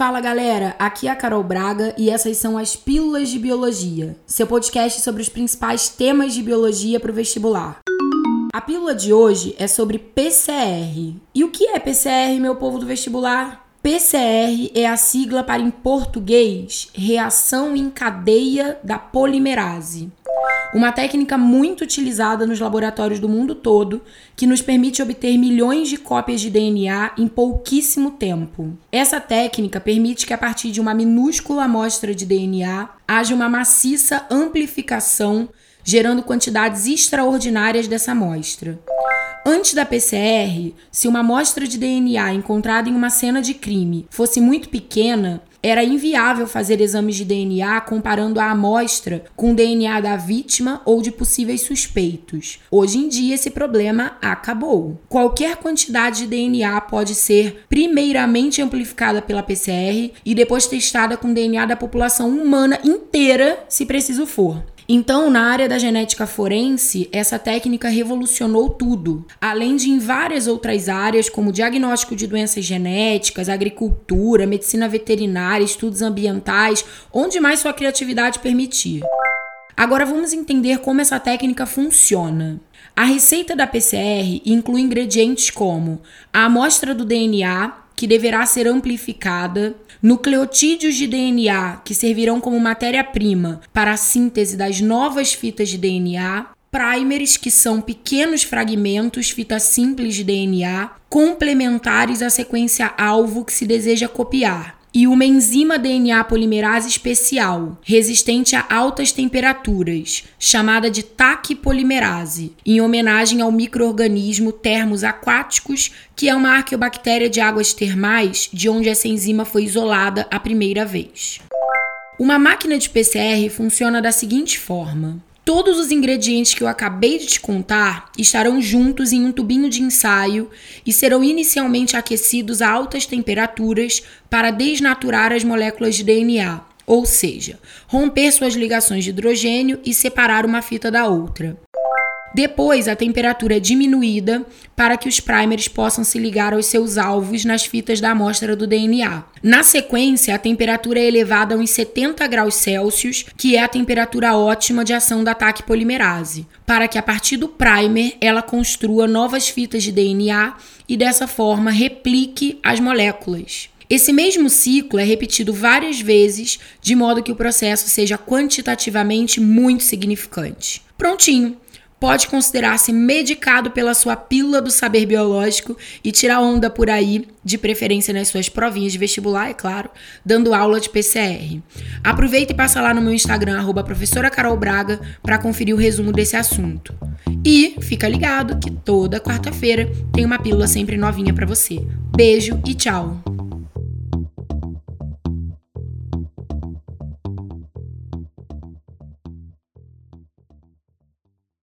Fala galera, aqui é a Carol Braga e essas são as Pílulas de Biologia, seu podcast sobre os principais temas de biologia para o vestibular. A pílula de hoje é sobre PCR. E o que é PCR, meu povo do vestibular? PCR é a sigla para, em português, reação em cadeia da polimerase. Uma técnica muito utilizada nos laboratórios do mundo todo, que nos permite obter milhões de cópias de DNA em pouquíssimo tempo. Essa técnica permite que, a partir de uma minúscula amostra de DNA, haja uma maciça amplificação, gerando quantidades extraordinárias dessa amostra. Antes da PCR, se uma amostra de DNA encontrada em uma cena de crime fosse muito pequena, era inviável fazer exames de DNA comparando a amostra com o DNA da vítima ou de possíveis suspeitos. Hoje em dia, esse problema acabou. Qualquer quantidade de DNA pode ser primeiramente amplificada pela PCR e depois testada com DNA da população humana inteira, se preciso for. Então, na área da genética forense, essa técnica revolucionou tudo, além de em várias outras áreas, como diagnóstico de doenças genéticas, agricultura, medicina veterinária, estudos ambientais, onde mais sua criatividade permitir. Agora vamos entender como essa técnica funciona. A receita da PCR inclui ingredientes como a amostra do DNA, que deverá ser amplificada, nucleotídeos de DNA, que servirão como matéria-prima para a síntese das novas fitas de DNA, primers, que são pequenos fragmentos, fitas simples de DNA, complementares à sequência alvo que se deseja copiar e uma enzima DNA polimerase especial, resistente a altas temperaturas, chamada de taquipolimerase, em homenagem ao microorganismo termos aquáticos, que é uma arqueobactéria de águas termais, de onde essa enzima foi isolada a primeira vez. Uma máquina de PCR funciona da seguinte forma: Todos os ingredientes que eu acabei de te contar estarão juntos em um tubinho de ensaio e serão inicialmente aquecidos a altas temperaturas para desnaturar as moléculas de DNA, ou seja, romper suas ligações de hidrogênio e separar uma fita da outra. Depois, a temperatura é diminuída para que os primers possam se ligar aos seus alvos nas fitas da amostra do DNA. Na sequência, a temperatura é elevada a uns 70 graus Celsius, que é a temperatura ótima de ação da ataque polimerase, para que a partir do primer ela construa novas fitas de DNA e dessa forma replique as moléculas. Esse mesmo ciclo é repetido várias vezes, de modo que o processo seja quantitativamente muito significante. Prontinho! Pode considerar-se medicado pela sua pílula do saber biológico e tirar onda por aí, de preferência nas suas provinhas de vestibular, é claro, dando aula de PCR. Aproveita e passa lá no meu Instagram, arroba professora Carol Braga, para conferir o resumo desse assunto. E fica ligado que toda quarta-feira tem uma pílula sempre novinha para você. Beijo e tchau!